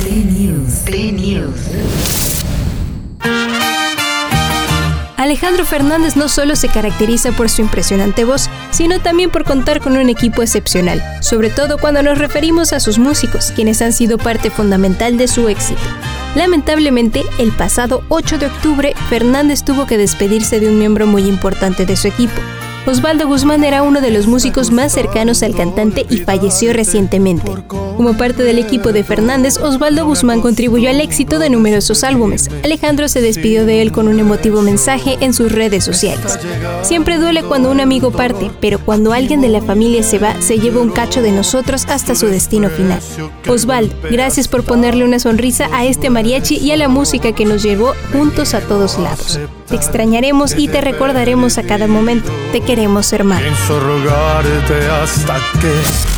Play News. Alejandro Fernández no solo se caracteriza por su impresionante voz, sino también por contar con un equipo excepcional, sobre todo cuando nos referimos a sus músicos, quienes han sido parte fundamental de su éxito. Lamentablemente, el pasado 8 de octubre, Fernández tuvo que despedirse de un miembro muy importante de su equipo, Osvaldo Guzmán era uno de los músicos más cercanos al cantante y falleció recientemente. Como parte del equipo de Fernández, Osvaldo Guzmán contribuyó al éxito de numerosos álbumes. Alejandro se despidió de él con un emotivo mensaje en sus redes sociales. Siempre duele cuando un amigo parte, pero cuando alguien de la familia se va, se lleva un cacho de nosotros hasta su destino final. Osvaldo, gracias por ponerle una sonrisa a este mariachi y a la música que nos llevó juntos a todos lados. Te extrañaremos y te recordaremos a cada momento. Te queremos, hermano. hasta que.